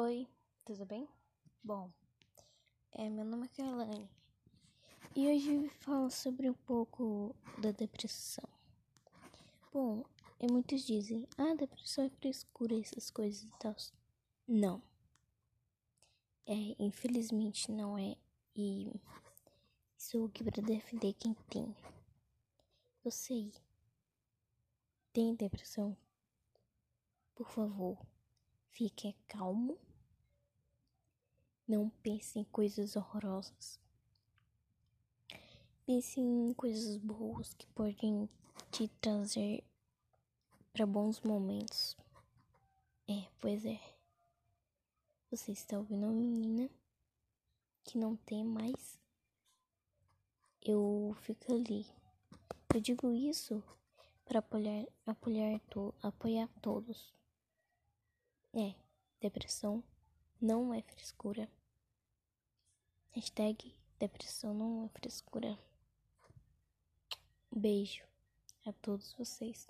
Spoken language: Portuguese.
Oi, tudo bem? Bom, é, meu nome é Kelane e hoje falo sobre um pouco da depressão. Bom, e muitos dizem, ah, depressão é frescura, essas coisas e tal. Não. É, infelizmente não é, e sou aqui para defender quem tem. Você tem depressão? Por favor, fique calmo não pense em coisas horrorosas. Pense em coisas boas que podem te trazer para bons momentos. É, pois é. Você está ouvindo uma menina que não tem mais. Eu fico ali. Eu digo isso para apoiar, apoiar, to, apoiar todos. É, depressão não é frescura. Hashtag depressão não é frescura. Beijo a todos vocês.